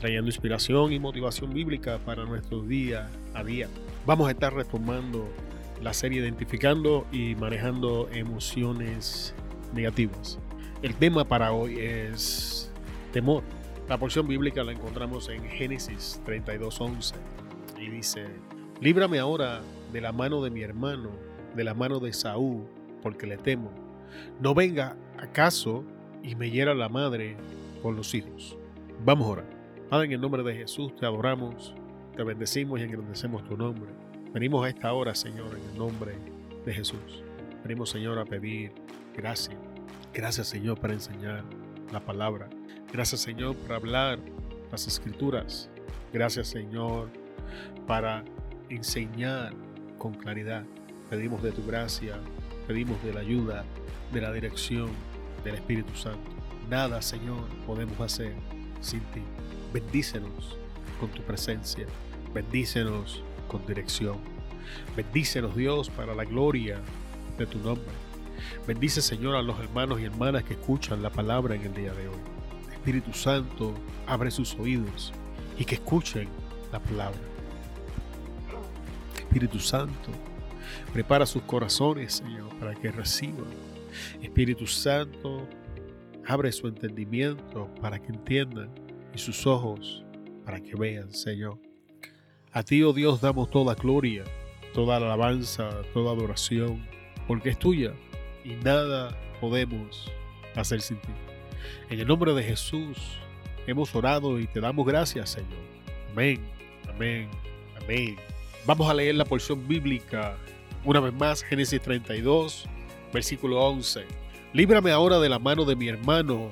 trayendo inspiración y motivación bíblica para nuestro día a día. Vamos a estar retomando la serie Identificando y manejando emociones negativas. El tema para hoy es temor. La porción bíblica la encontramos en Génesis 32:11 y dice, líbrame ahora de la mano de mi hermano, de la mano de Saúl, porque le temo. No venga acaso y me hiera la madre con los hijos. Vamos a orar. Padre, en el nombre de Jesús te adoramos, te bendecimos y engrandecemos tu nombre. Venimos a esta hora, Señor, en el nombre de Jesús. Venimos, Señor, a pedir gracia Gracias Señor para enseñar la palabra. Gracias Señor por hablar las escrituras. Gracias Señor para enseñar con claridad. Pedimos de tu gracia, pedimos de la ayuda, de la dirección del Espíritu Santo. Nada Señor podemos hacer sin ti. Bendícenos con tu presencia. Bendícenos con dirección. Bendícenos Dios para la gloria de tu nombre. Bendice, Señor, a los hermanos y hermanas que escuchan la palabra en el día de hoy. Espíritu Santo, abre sus oídos y que escuchen la palabra. Espíritu Santo, prepara sus corazones, Señor, para que reciban. Espíritu Santo, abre su entendimiento para que entiendan y sus ojos para que vean, Señor. A ti, oh Dios, damos toda gloria, toda alabanza, toda adoración, porque es tuya y nada podemos hacer sin ti. En el nombre de Jesús hemos orado y te damos gracias, Señor. Amén, amén, amén. Vamos a leer la porción bíblica una vez más, Génesis 32, versículo 11. Líbrame ahora de la mano de mi hermano,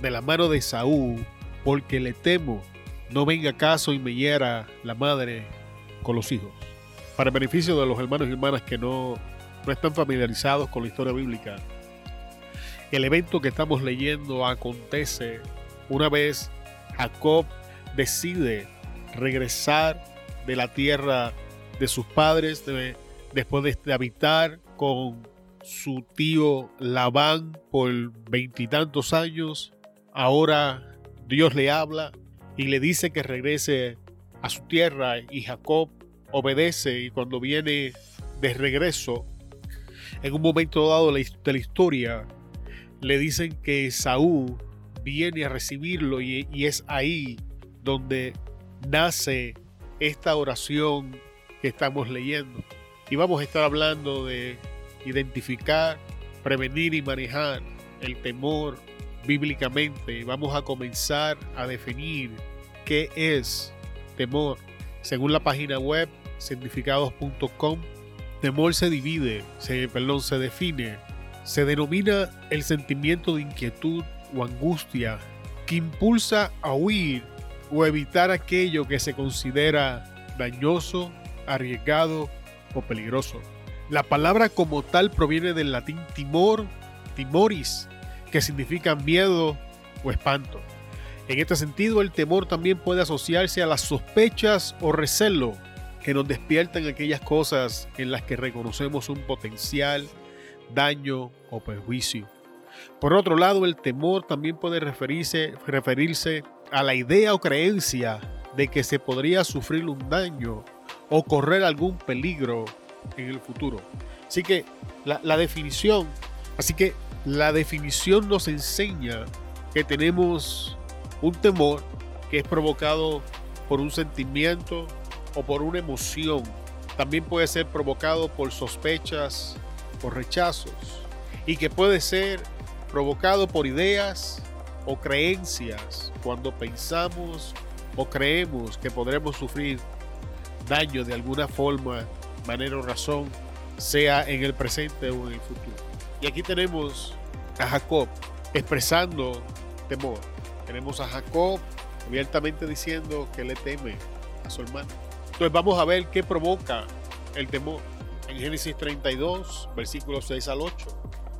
de la mano de Saúl, porque le temo, no venga caso y me hiera la madre con los hijos. Para beneficio de los hermanos y hermanas que no no están familiarizados con la historia bíblica, el evento que estamos leyendo acontece una vez Jacob decide regresar de la tierra de sus padres después de habitar con su tío Labán por veintitantos años. Ahora Dios le habla y le dice que regrese a su tierra y Jacob obedece y cuando viene de regreso en un momento dado de la historia, le dicen que Saúl viene a recibirlo y, es ahí donde nace esta oración que estamos leyendo. Y vamos a estar hablando de identificar, prevenir y manejar el temor bíblicamente. Vamos a comenzar a definir qué es temor. Según la página web significados.com, Temor se divide, se, perdón, se define, se denomina el sentimiento de inquietud o angustia que impulsa a huir o evitar aquello que se considera dañoso, arriesgado o peligroso. La palabra como tal proviene del latín timor, timoris, que significa miedo o espanto. En este sentido, el temor también puede asociarse a las sospechas o recelo que nos despiertan aquellas cosas en las que reconocemos un potencial daño o perjuicio. Por otro lado, el temor también puede referirse, referirse a la idea o creencia de que se podría sufrir un daño o correr algún peligro en el futuro. Así que la, la definición, así que la definición nos enseña que tenemos un temor que es provocado por un sentimiento o por una emoción. También puede ser provocado por sospechas o rechazos y que puede ser provocado por ideas o creencias cuando pensamos o creemos que podremos sufrir daño de alguna forma, manera o razón, sea en el presente o en el futuro. Y aquí tenemos a Jacob expresando temor. Tenemos a Jacob abiertamente diciendo que le teme a su hermano. Entonces vamos a ver qué provoca el temor. En Génesis 32, versículos 6 al 8.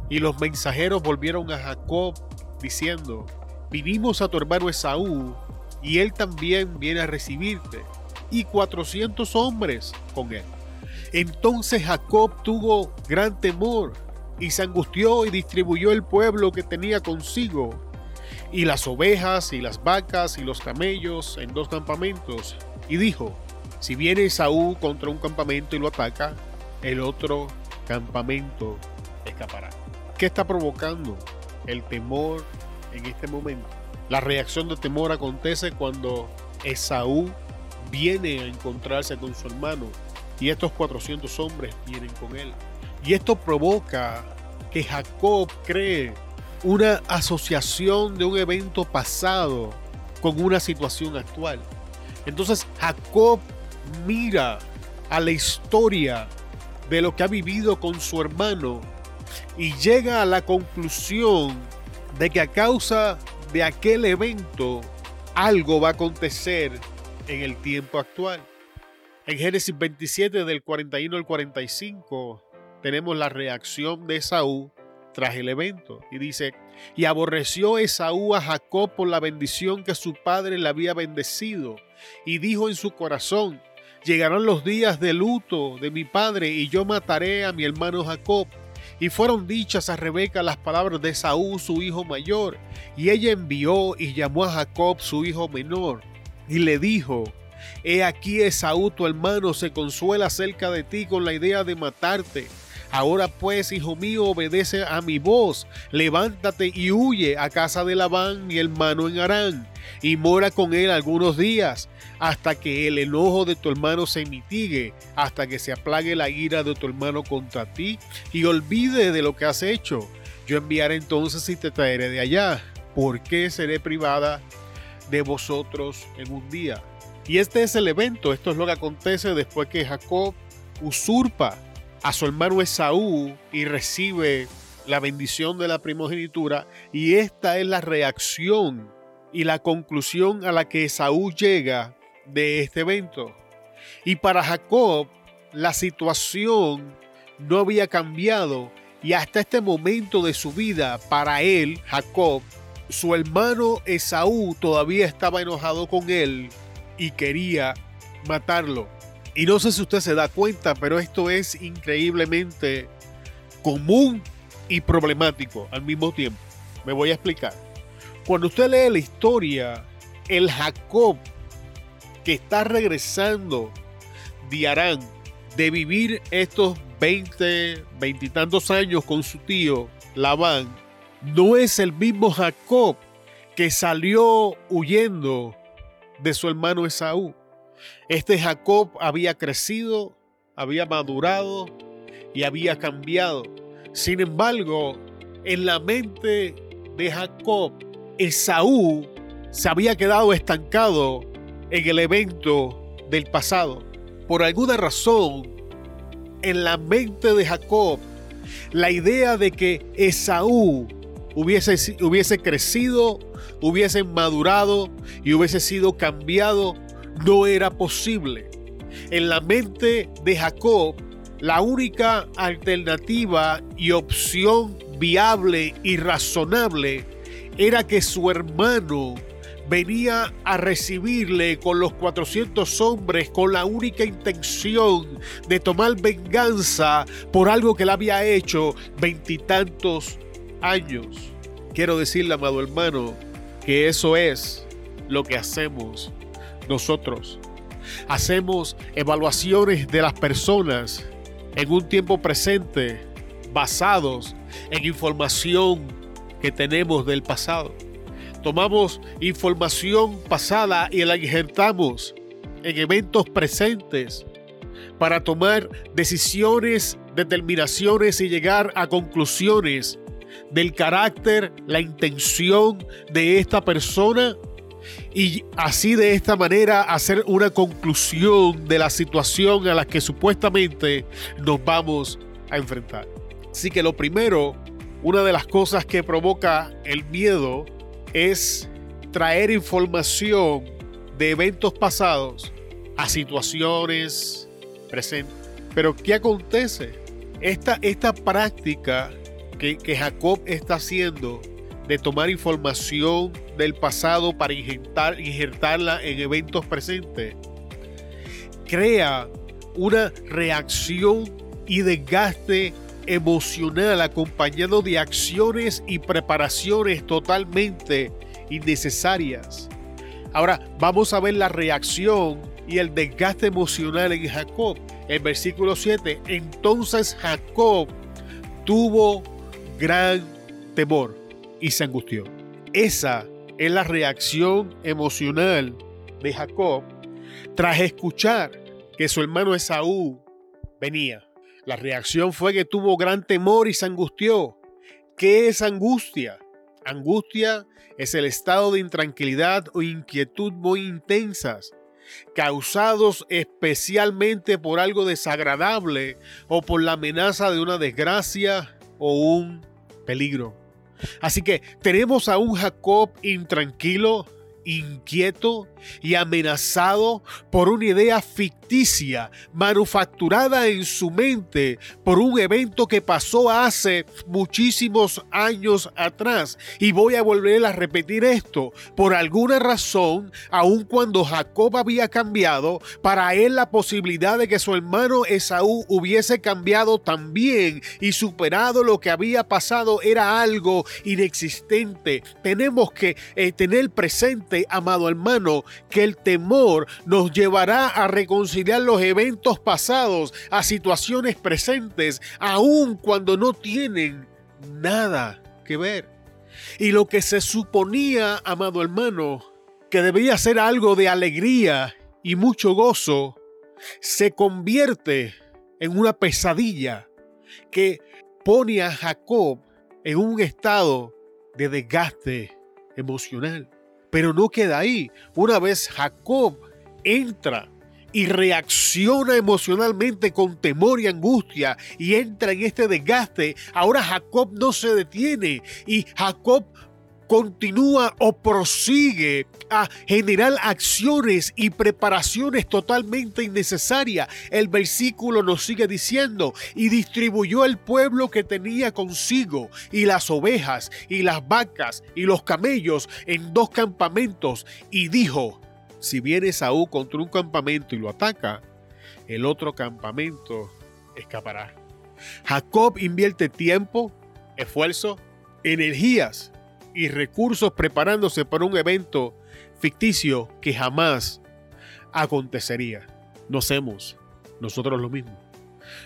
Y los mensajeros volvieron a Jacob diciendo, vinimos a tu hermano Esaú y él también viene a recibirte, y 400 hombres con él. Entonces Jacob tuvo gran temor y se angustió y distribuyó el pueblo que tenía consigo, y las ovejas y las vacas y los camellos en dos campamentos, y dijo, si viene Esaú contra un campamento y lo ataca, el otro campamento escapará. ¿Qué está provocando el temor en este momento? La reacción de temor acontece cuando Esaú viene a encontrarse con su hermano y estos 400 hombres vienen con él. Y esto provoca que Jacob cree una asociación de un evento pasado con una situación actual. Entonces Jacob mira a la historia de lo que ha vivido con su hermano y llega a la conclusión de que a causa de aquel evento algo va a acontecer en el tiempo actual. En Génesis 27 del 41 al 45 tenemos la reacción de Esaú tras el evento y dice, y aborreció Esaú a Jacob por la bendición que su padre le había bendecido y dijo en su corazón, llegarán los días de luto de mi padre y yo mataré a mi hermano Jacob. Y fueron dichas a Rebeca las palabras de Saúl, su hijo mayor, y ella envió y llamó a Jacob, su hijo menor, y le dijo, He aquí Esaú tu hermano se consuela cerca de ti con la idea de matarte. Ahora pues, hijo mío, obedece a mi voz, levántate y huye a casa de Labán, mi hermano en Arán, y mora con él algunos días, hasta que el enojo de tu hermano se mitigue, hasta que se aplague la ira de tu hermano contra ti, y olvide de lo que has hecho. Yo enviaré entonces y te traeré de allá, porque seré privada de vosotros en un día. Y este es el evento, esto es lo que acontece después que Jacob usurpa a su hermano Esaú y recibe la bendición de la primogenitura y esta es la reacción y la conclusión a la que Esaú llega de este evento. Y para Jacob la situación no había cambiado y hasta este momento de su vida para él, Jacob, su hermano Esaú todavía estaba enojado con él y quería matarlo. Y no sé si usted se da cuenta, pero esto es increíblemente común y problemático al mismo tiempo. Me voy a explicar. Cuando usted lee la historia, el Jacob que está regresando de Arán, de vivir estos 20, veintitantos años con su tío Labán, no es el mismo Jacob que salió huyendo de su hermano Esaú. Este Jacob había crecido, había madurado y había cambiado. Sin embargo, en la mente de Jacob, Esaú se había quedado estancado en el evento del pasado. Por alguna razón, en la mente de Jacob, la idea de que Esaú hubiese, hubiese crecido, hubiese madurado y hubiese sido cambiado no era posible. En la mente de Jacob, la única alternativa y opción viable y razonable era que su hermano venía a recibirle con los 400 hombres con la única intención de tomar venganza por algo que le había hecho veintitantos años. Quiero decirle, amado hermano, que eso es lo que hacemos nosotros. Hacemos evaluaciones de las personas en un tiempo presente basados en información que tenemos del pasado. Tomamos información pasada y la injertamos en eventos presentes para tomar decisiones, determinaciones y llegar a conclusiones del carácter, la intención de esta persona y así de esta manera hacer una conclusión de la situación a la que supuestamente nos vamos a enfrentar. Así que lo primero, una de las cosas que provoca el miedo es extraer información de eventos pasados a situaciones presentes. Pero ¿qué acontece? Esta, esta práctica que, Jacob está haciendo de tomar información del pasado para injertar, injertarla en eventos presentes, crea una reacción y desgaste emocional acompañado de acciones y preparaciones totalmente innecesarias. Ahora vamos a ver la reacción y el desgaste emocional en Jacob. El versículo 7, entonces Jacob tuvo gran temor y se angustió. Esa es la reacción emocional de Jacob tras escuchar que su hermano Esaú venía. La reacción fue que tuvo gran temor y se angustió. ¿Qué es angustia? Angustia es el estado de intranquilidad o inquietud muy intensas, causados especialmente por algo desagradable o por la amenaza de una desgracia o un Así que tenemos a un Jacob intranquilo, inquieto y amenazado por una idea ficticia, manufacturada en su mente por un evento que pasó hace muchísimos años atrás. Y voy a volver a repetir esto. Por alguna razón, aun cuando Jacob había cambiado, para él la posibilidad de que su hermano Esaú hubiese cambiado también y superado lo que había pasado era algo inexistente. Tenemos que eh, tener presente, amado hermano, que el temor nos llevará a reconciliar los eventos pasados a situaciones presentes, aun cuando no tienen nada que ver. Y lo que se suponía, amado hermano, que debía ser algo de alegría y mucho gozo, se convierte en una pesadilla que pone a Jacob en un estado de desgaste emocional. Pero no queda ahí. Una vez Jacob entra y reacciona emocionalmente con temor y angustia y entra en este desgaste, ahora Jacob no se detiene y Jacob continúa o prosigue a generar acciones y preparaciones totalmente innecesarias. El versículo nos sigue diciendo, y distribuyó el pueblo que tenía consigo, y las ovejas, y las vacas, y los camellos en dos campamentos, y dijo, si viene Saúl contra un campamento y lo ataca, el otro campamento escapará. Jacob invierte tiempo, esfuerzo, energías y recursos preparándose para un evento ficticio que jamás acontecería. No hacemos nosotros lo mismo.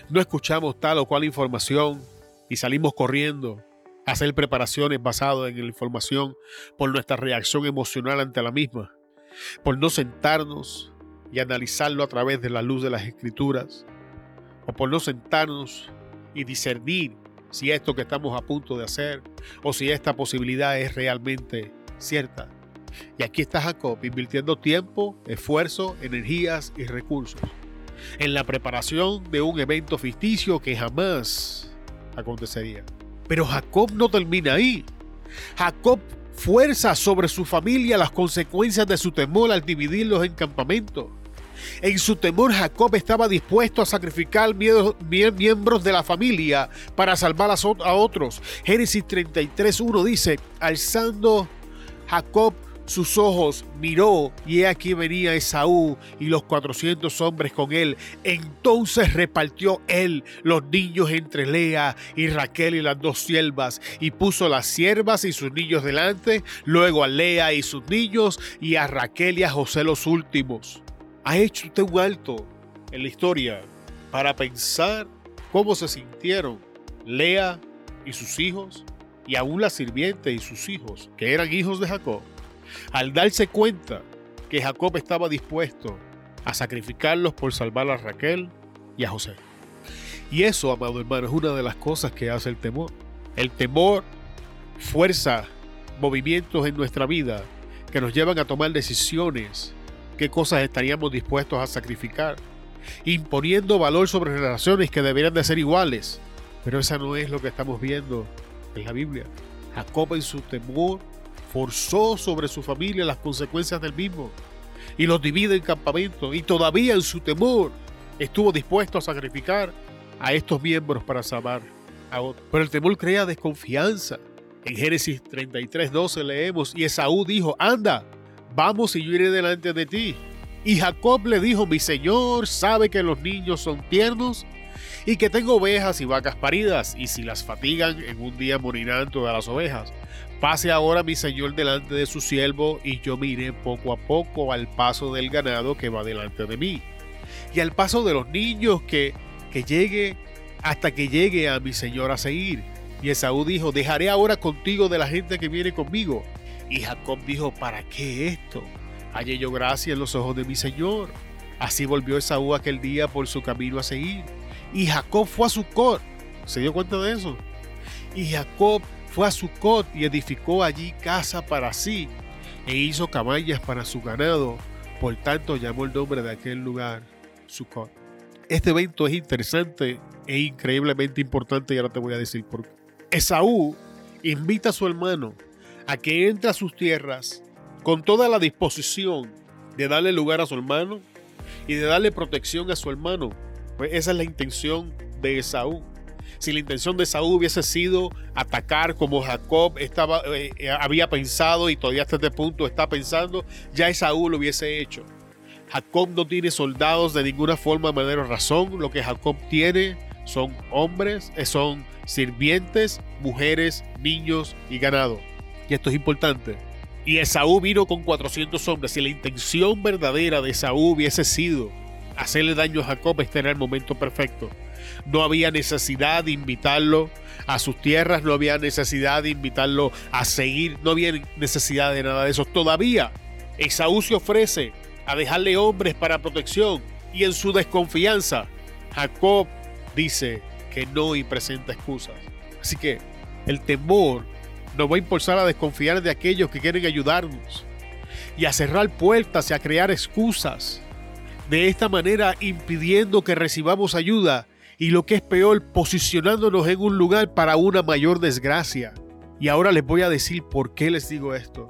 No escuchamos tal o cual información y salimos corriendo a hacer preparaciones basadas en la información por nuestra reacción emocional ante la misma, por no sentarnos y analizarlo a través de la luz de las escrituras, o por no sentarnos y discernir si esto que estamos a punto de hacer o si esta posibilidad es realmente cierta. Y aquí está Jacob invirtiendo tiempo, esfuerzo, energías y recursos en la preparación de un evento ficticio que jamás acontecería. Pero Jacob no termina ahí. Jacob fuerza sobre su familia las consecuencias de su temor al dividirlos en campamentos. En su temor, Jacob estaba dispuesto a sacrificar miembros de la familia para salvar a otros. Génesis 33.1 dice, alzando Jacob sus ojos, miró y he aquí venía Esaú y los cuatrocientos hombres con él. Entonces repartió él los niños entre Lea y Raquel y las dos siervas y puso las siervas y sus niños delante, luego a Lea y sus niños y a Raquel y a José los últimos. ¿Ha hecho usted un alto en la historia para pensar cómo se sintieron Lea y sus hijos y aún la sirviente y sus hijos, que eran hijos de Jacob, al darse cuenta que Jacob estaba dispuesto a sacrificarlos por salvar a Raquel y a José? Y eso, amado hermano, es una de las cosas que hace el temor. El temor fuerza movimientos en nuestra vida que nos llevan a tomar decisiones qué cosas estaríamos dispuestos a sacrificar, imponiendo valor sobre relaciones que deberían de ser iguales. Pero esa no es lo que estamos viendo en la Biblia. Jacob en su temor forzó sobre su familia las consecuencias del mismo y los divide en campamentos y todavía en su temor estuvo dispuesto a sacrificar a estos miembros para salvar a otros. Pero el temor crea desconfianza. En Génesis 33, 12 leemos, y Esaú dijo, anda, vamos y yo iré delante de ti. Y Jacob le dijo, mi señor sabe que los niños son tiernos y que tengo ovejas y vacas paridas, y si las fatigan, en un día morirán todas las ovejas. Pase ahora mi señor delante de su siervo, y yo miré poco a poco al paso del ganado que va delante de mí, y al paso de los niños que, que llegue hasta que llegue a mi señor a seguir. Y Esaú dijo, dejaré ahora contigo de la gente que viene conmigo. Y Jacob dijo, ¿para qué esto? Hallé yo gracia en los ojos de mi señor. Así volvió Esaú aquel día por su camino a seguir. Y Jacob fue a Sucot. ¿Se dio cuenta de eso? Y Jacob fue a Sucot y edificó allí casa para sí e hizo caballas para su ganado. Por tanto llamó el nombre de aquel lugar Sucot. Este evento es interesante e increíblemente importante y ahora te voy a decir por qué. Esaú invita a su hermano a que entre a sus tierras con toda la disposición de darle lugar a su hermano y de darle protección a su hermano pues esa es la intención de Esaú. Si la intención de Esaú hubiese sido atacar como Jacob estaba, eh, eh, había pensado y todavía hasta este punto está pensando, ya Esaú lo hubiese hecho. Jacob no tiene soldados de ninguna forma, manera o razón. Lo que Jacob tiene son hombres, eh, son sirvientes, mujeres, niños y ganado. Y esto es importante. Y Esaú vino con 400 hombres. Si la intención verdadera de Esaú hubiese sido hacerle daño a Jacob, este era el momento perfecto. No había necesidad de invitarlo a sus tierras, no había necesidad de invitarlo a seguir, no había necesidad de nada de eso. Todavía Esaú se ofrece a dejarle hombres para protección y en su desconfianza, Jacob dice que no y presenta excusas. Así que el temor nos va a impulsar a desconfiar de aquellos que quieren ayudarnos y a cerrar puertas y a crear excusas de esta manera impidiendo que recibamos ayuda y lo que es peor, posicionándonos en un lugar para una mayor desgracia. Y ahora les voy a decir por qué les digo esto.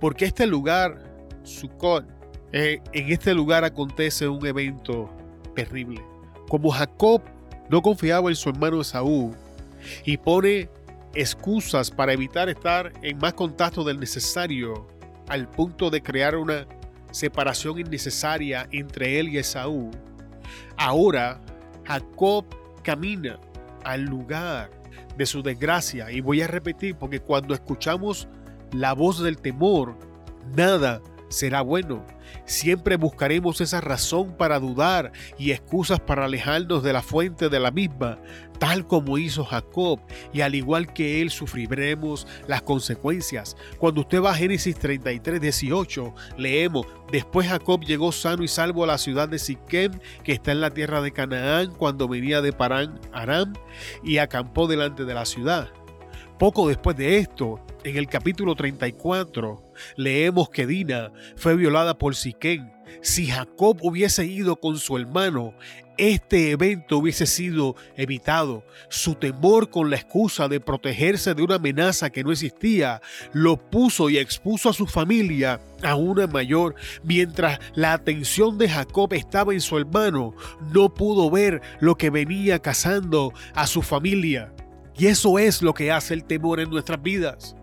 Porque este lugar, Sukkot, eh, en este lugar acontece un evento terrible. Como Jacob no confiaba en su hermano Esaú y pone excusas para evitar estar en más contacto del necesario al punto de crear una separación innecesaria entre él y Esaú, ahora Jacob camina al lugar de su desgracia. Y voy a repetir, porque cuando escuchamos la voz del temor, nada será bueno. Siempre buscaremos esa razón para dudar y excusas para alejarnos de la fuente de la misma, tal como hizo Jacob, y al igual que él sufriremos las consecuencias. Cuando usted va a Génesis 33, 18, leemos, después Jacob llegó sano y salvo a la ciudad de Siquem, que está en la tierra de Canaán, cuando venía de Parán, Aram, y acampó delante de la ciudad. Poco después de esto, en el capítulo 34, leemos que Dina fue violada por Siquén. Si Jacob hubiese ido con su hermano, este evento hubiese sido evitado. Su temor con la excusa de protegerse de una amenaza que no existía lo puso y expuso a su familia a una mayor. Mientras la atención de Jacob estaba en su hermano, no pudo ver lo que venía cazando a su familia. Y eso es lo que hace el temor en nuestras vidas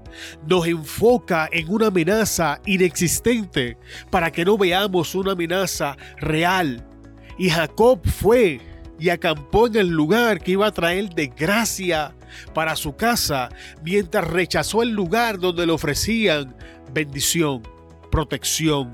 nos enfoca en una amenaza inexistente para que no veamos una amenaza real. Y Jacob fue y acampó en el lugar que iba a traer desgracia para su casa, mientras rechazó el lugar donde le ofrecían bendición, protección,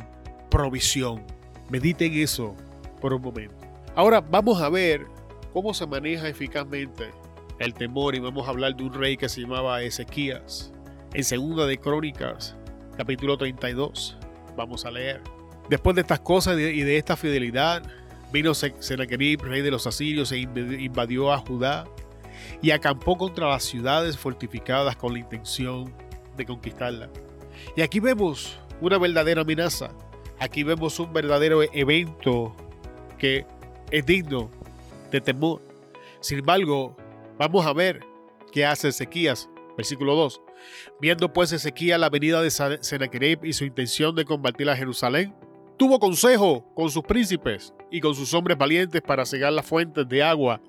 provisión. Mediten eso por un momento. Ahora vamos a ver cómo se maneja eficazmente el temor y vamos a hablar de un rey que se llamaba Ezequías en Segunda de Crónicas, capítulo 32. Vamos a leer. Después de estas cosas y de esta fidelidad, vino Sennacherib, rey de los asirios, e invadió a Judá y acampó contra las ciudades fortificadas con la intención de conquistarla. Y aquí vemos una verdadera amenaza. Aquí vemos un verdadero evento que es digno de temor. Sin embargo, vamos a ver qué hace Ezequías, versículo 2. Viendo pues Ezequiel la venida de Sennacherib y su intención de combatir a Jerusalén, tuvo consejo con sus príncipes y con sus hombres valientes para cegar las fuentes de agua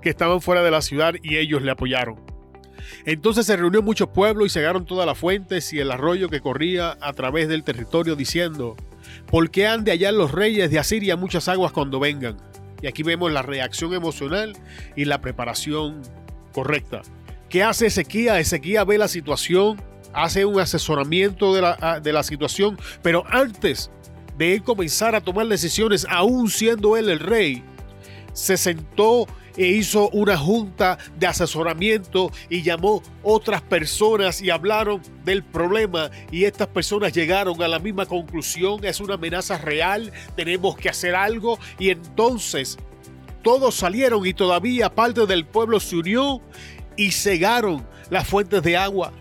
que estaban fuera de la ciudad y ellos le apoyaron. Entonces se reunió mucho pueblo y cegaron todas las fuentes y el arroyo que corría a través del territorio diciendo, ¿por qué han de hallar los reyes de Asiria muchas aguas cuando vengan? Y aquí vemos la reacción emocional y la preparación correcta. ¿Qué hace Ezequiel? Ezequiel ve la situación, hace un asesoramiento de la, de la situación, pero antes de él comenzar a tomar decisiones, aún siendo él el rey, se sentó e hizo una junta de asesoramiento y llamó otras personas y hablaron del problema y estas personas llegaron a la misma conclusión, es una amenaza real, tenemos que hacer algo y entonces todos salieron y todavía parte del pueblo se unió y cegaron las fuentes de agua.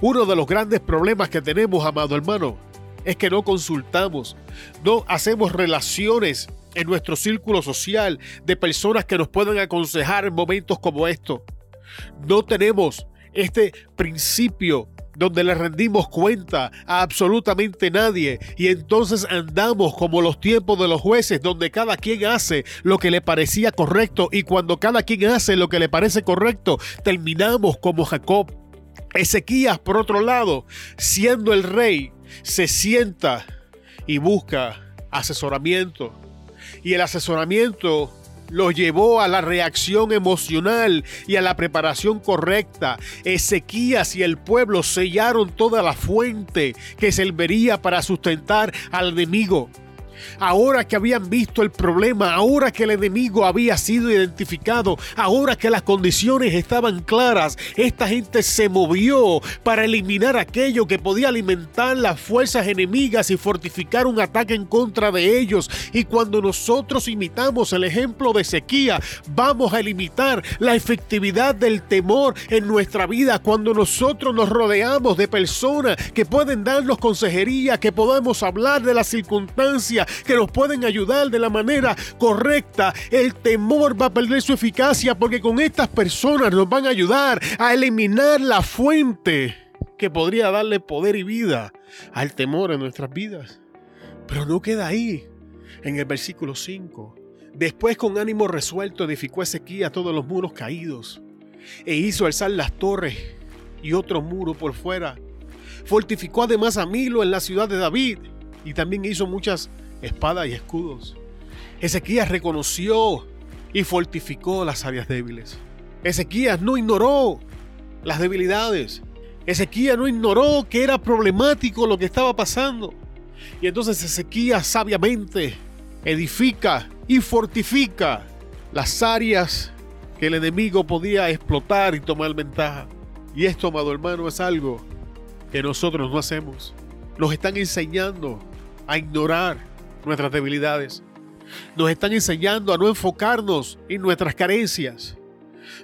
Uno de los grandes problemas que tenemos, amado hermano, es que no consultamos, no hacemos relaciones en nuestro círculo social de personas que nos puedan aconsejar en momentos como estos. No tenemos este principio donde le rendimos cuenta a absolutamente nadie y entonces andamos como los tiempos de los jueces donde cada quien hace lo que le parecía correcto y cuando cada quien hace lo que le parece correcto terminamos como Jacob. Ezequías por otro lado, siendo el rey, se sienta y busca asesoramiento y el asesoramiento lo llevó a la reacción emocional y a la preparación correcta. Ezequías y el pueblo sellaron toda la fuente que serviría para sustentar al enemigo. Ahora que habían visto el problema, ahora que el enemigo había sido identificado, ahora que las condiciones estaban claras, esta gente se movió para eliminar aquello que podía alimentar las fuerzas enemigas y fortificar un ataque en contra de ellos. Y cuando nosotros imitamos el ejemplo de sequía, vamos a limitar la efectividad del temor en nuestra vida. Cuando nosotros nos rodeamos de personas que pueden darnos consejería, que podemos hablar de las circunstancias, que nos pueden ayudar de la manera correcta, el temor va a perder su eficacia porque con estas personas nos van a ayudar a eliminar la fuente que podría darle poder y vida al temor en nuestras vidas. Pero no queda ahí. En el versículo 5. Después con ánimo resuelto edificó Ezequiel todos los muros caídos e hizo alzar las torres y otro muro por fuera. Fortificó además a Milo en la ciudad de David y también hizo muchas espada y escudos. Ezequías reconoció y fortificó las áreas débiles. Ezequías no ignoró las debilidades. Ezequías no ignoró que era problemático lo que estaba pasando. Y entonces Ezequías sabiamente edifica y fortifica las áreas que el enemigo podía explotar y tomar ventaja. Y esto, amado hermano, es algo que nosotros no hacemos. Nos están enseñando a ignorar nuestras debilidades. Nos están enseñando a no enfocarnos en nuestras carencias.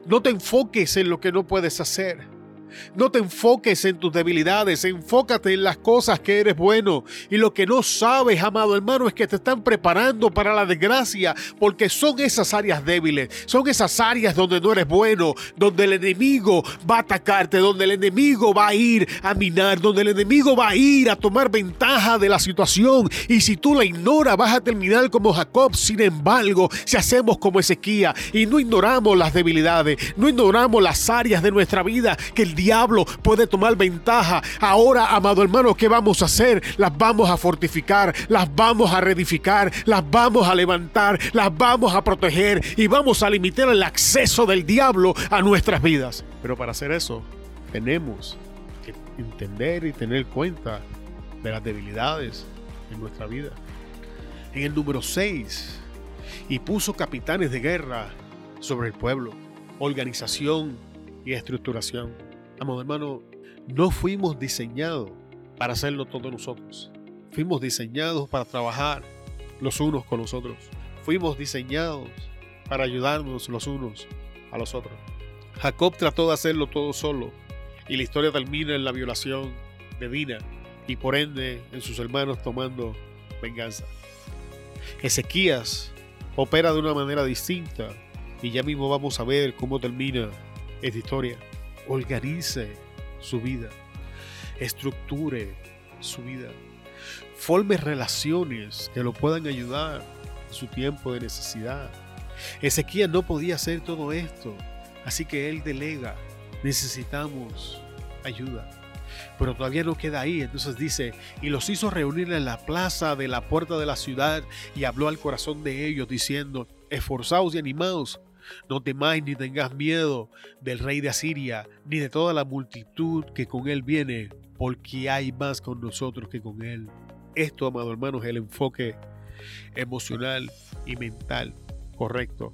No te enfoques en lo que no puedes hacer. No te enfoques en tus debilidades, enfócate en las cosas que eres bueno. Y lo que no sabes, amado hermano, es que te están preparando para la desgracia, porque son esas áreas débiles, son esas áreas donde no eres bueno, donde el enemigo va a atacarte, donde el enemigo va a ir a minar, donde el enemigo va a ir a tomar ventaja de la situación. Y si tú la ignoras, vas a terminar como Jacob. Sin embargo, si hacemos como Ezequiel y no ignoramos las debilidades, no ignoramos las áreas de nuestra vida que el diablo puede tomar ventaja. Ahora, amado hermano, ¿qué vamos a hacer? Las vamos a fortificar, las vamos a reedificar, las vamos a levantar, las vamos a proteger y vamos a limitar el acceso del diablo a nuestras vidas. Pero para hacer eso, tenemos que entender y tener cuenta de las debilidades en nuestra vida. En el número 6, y puso capitanes de guerra sobre el pueblo, organización y estructuración. Amado hermano, no fuimos diseñados para hacerlo todos nosotros. Fuimos diseñados para trabajar los unos con los otros. Fuimos diseñados para ayudarnos los unos a los otros. Jacob trató de hacerlo todo solo y la historia termina en la violación de Dina y por ende en sus hermanos tomando venganza. Ezequías opera de una manera distinta y ya mismo vamos a ver cómo termina esta historia organice su vida, estructure su vida, forme relaciones que lo puedan ayudar en su tiempo de necesidad. Ezequiel no podía hacer todo esto, así que él delega, necesitamos ayuda. Pero todavía no queda ahí, entonces dice, y los hizo reunir en la plaza de la puerta de la ciudad y habló al corazón de ellos diciendo, esforzaos y animaos, no temáis ni tengas miedo del rey de Asiria, ni de toda la multitud que con él viene, porque hay más con nosotros que con él. Esto, amado hermanos, es el enfoque emocional y mental correcto.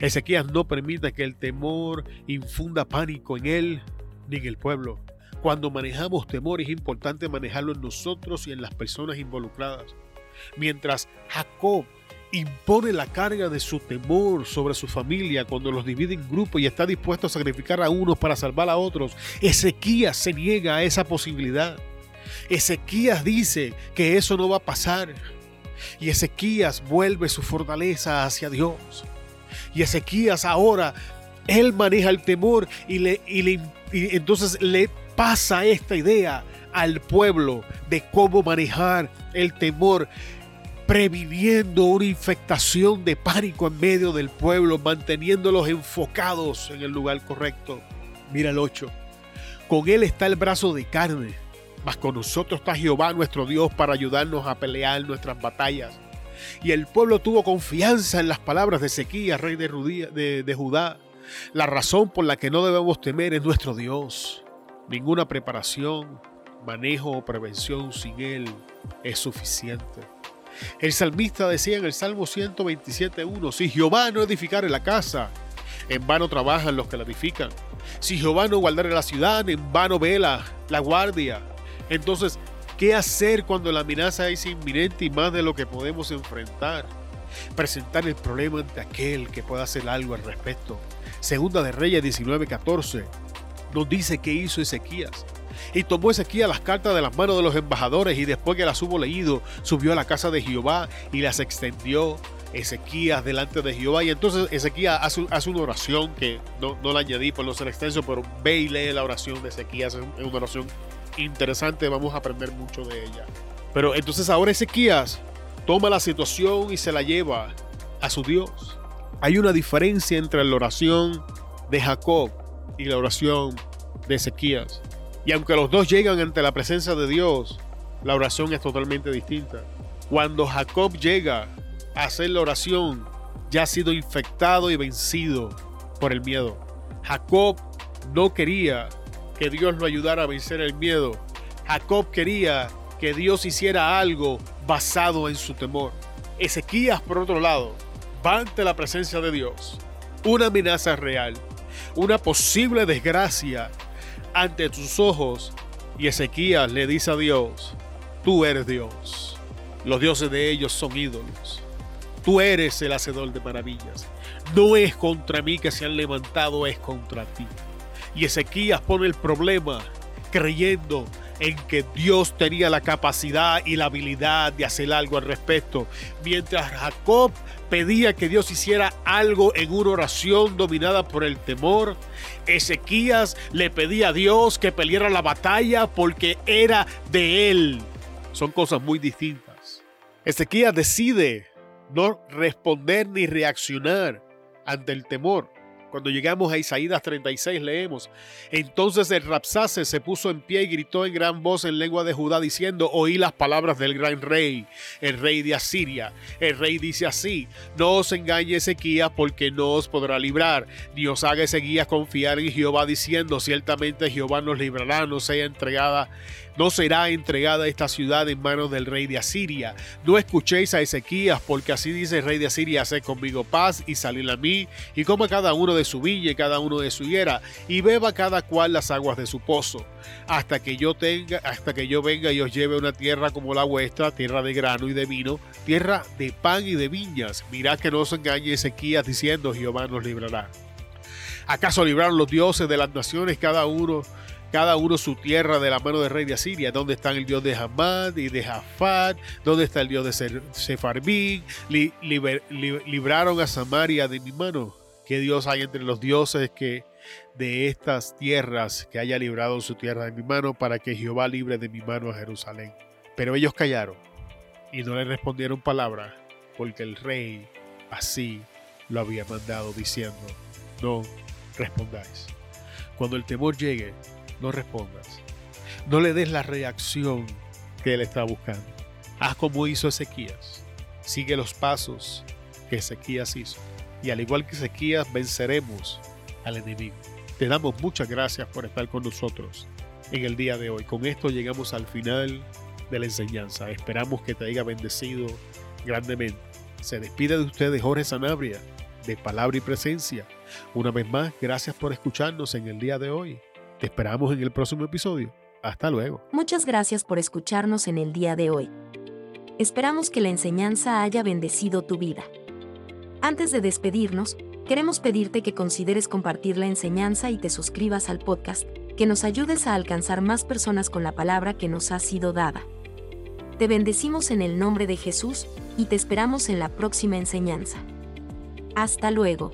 Ezequías no permite que el temor infunda pánico en él ni en el pueblo. Cuando manejamos temor es importante manejarlo en nosotros y en las personas involucradas. Mientras Jacob impone la carga de su temor sobre su familia cuando los divide en grupos y está dispuesto a sacrificar a unos para salvar a otros, Ezequías se niega a esa posibilidad. Ezequías dice que eso no va a pasar. Y Ezequías vuelve su fortaleza hacia Dios. Y Ezequías ahora, él maneja el temor y, le, y entonces le pasa esta idea al pueblo de cómo manejar el temor previviendo una infectación de pánico en medio del pueblo, manteniéndolos enfocados en el lugar correcto. Mira el 8. Con él está el brazo de carne, mas con nosotros está Jehová nuestro Dios para ayudarnos a pelear nuestras batallas. Y el pueblo tuvo confianza en las palabras de Ezequías, rey de, de Judá. La razón por la que no debemos temer es nuestro Dios. Ninguna preparación, manejo o prevención sin Él es suficiente. El salmista decía en el Salmo 127.1, si Jehová no edificare la casa, en vano trabajan los que la edifican. Si Jehová no guardare la ciudad, en vano vela la guardia. Entonces, ¿qué hacer cuando la amenaza es inminente y más de lo que podemos enfrentar? Presentar el problema ante aquel que pueda hacer algo al respecto. Segunda de Reyes 19:14 nos dice qué hizo Ezequías. Y tomó Ezequías las cartas de las manos de los embajadores y después que las hubo leído, subió a la casa de Jehová y las extendió Ezequías delante de Jehová. Y entonces Ezequías hace, una oración que no, la añadí por no ser extenso, pero ve y lee la oración de Ezequías. Es una oración interesante, vamos a aprender mucho de ella. Pero entonces ahora Ezequías toma la situación y se la lleva a su Dios. Hay una diferencia entre la oración de Jacob y la oración de Ezequías. Y aunque los dos llegan ante la presencia de Dios, la oración es totalmente distinta. Cuando Jacob llega a hacer la oración, ya ha sido infectado y vencido por el miedo. Jacob no quería que Dios lo ayudara a vencer el miedo. Jacob quería que Dios hiciera algo basado en su temor. Ezequías, por otro lado, va ante la presencia de Dios. Una amenaza real, una posible desgracia ante tus ojos. Y Ezequías le dice a Dios, tú eres Dios. Los dioses de ellos son ídolos. Tú eres el hacedor de maravillas. No es contra mí que se han levantado, es contra ti. Y Ezequías pone el problema creyendo en que Dios tenía la capacidad y la habilidad de hacer algo al respecto. Mientras Jacob pedía que Dios hiciera algo en una oración dominada por el temor, Ezequías le pedía a Dios que peleara la batalla porque era de él. Son cosas muy distintas. Ezequías decide no responder ni reaccionar ante el temor. Cuando llegamos a Isaías 36 leemos, entonces el Rapsase se puso en pie y gritó en gran voz en lengua de Judá diciendo, oí las palabras del gran rey, el rey de Asiria. El rey dice así, no os engañe Ezequías porque no os podrá librar, ni os haga Ezequías confiar en Jehová diciendo, ciertamente Jehová nos librará, no sea entregada no será entregada esta ciudad en manos del rey de Asiria. No escuchéis a Ezequías, porque así dice el rey de Asiria, haced conmigo paz y salid a mí, y coma cada uno de su villa y cada uno de su higuera, y beba cada cual las aguas de su pozo, hasta que yo tenga, hasta que yo venga y os lleve una tierra como la vuestra, tierra de grano y de vino, tierra de pan y de viñas. Mirad que no os engañe Ezequías diciendo, Jehová nos librará. ¿Acaso libraron los dioses de las naciones cada uno cada uno su tierra de la mano del rey de Asiria. ¿Dónde está el dios de Hamad y de Jafat? ¿Dónde está el dios de Sefarbín? libraron a Samaria de mi mano. ¿Qué dios hay entre los dioses que de estas tierras que haya librado su tierra de mi mano para que Jehová libre de mi mano a Jerusalén. Pero ellos callaron y no le respondieron palabra porque el rey así lo había mandado diciendo, no respondáis. Cuando el temor llegue, no respondas. No le des la reacción que él está buscando. Haz como hizo Ezequías. Sigue los pasos que Ezequías hizo. Y al igual que Ezequías, venceremos al enemigo. Te damos muchas gracias por estar con nosotros en el día de hoy. Con esto llegamos al final de la enseñanza. Esperamos que te haya bendecido grandemente. Se despide de ustedes Jorge Sanabria, de Palabra y Presencia. Una vez más, gracias por escucharnos en el día de hoy. Te esperamos en el próximo episodio. Hasta luego. Muchas gracias por escucharnos en el día de hoy. Esperamos que la enseñanza haya bendecido tu vida. Antes de despedirnos, queremos pedirte que consideres compartir la enseñanza y te suscribas al podcast, que nos ayudes a alcanzar más personas con la palabra que nos ha sido dada. Te bendecimos en el nombre de Jesús y te esperamos en la próxima enseñanza. Hasta luego.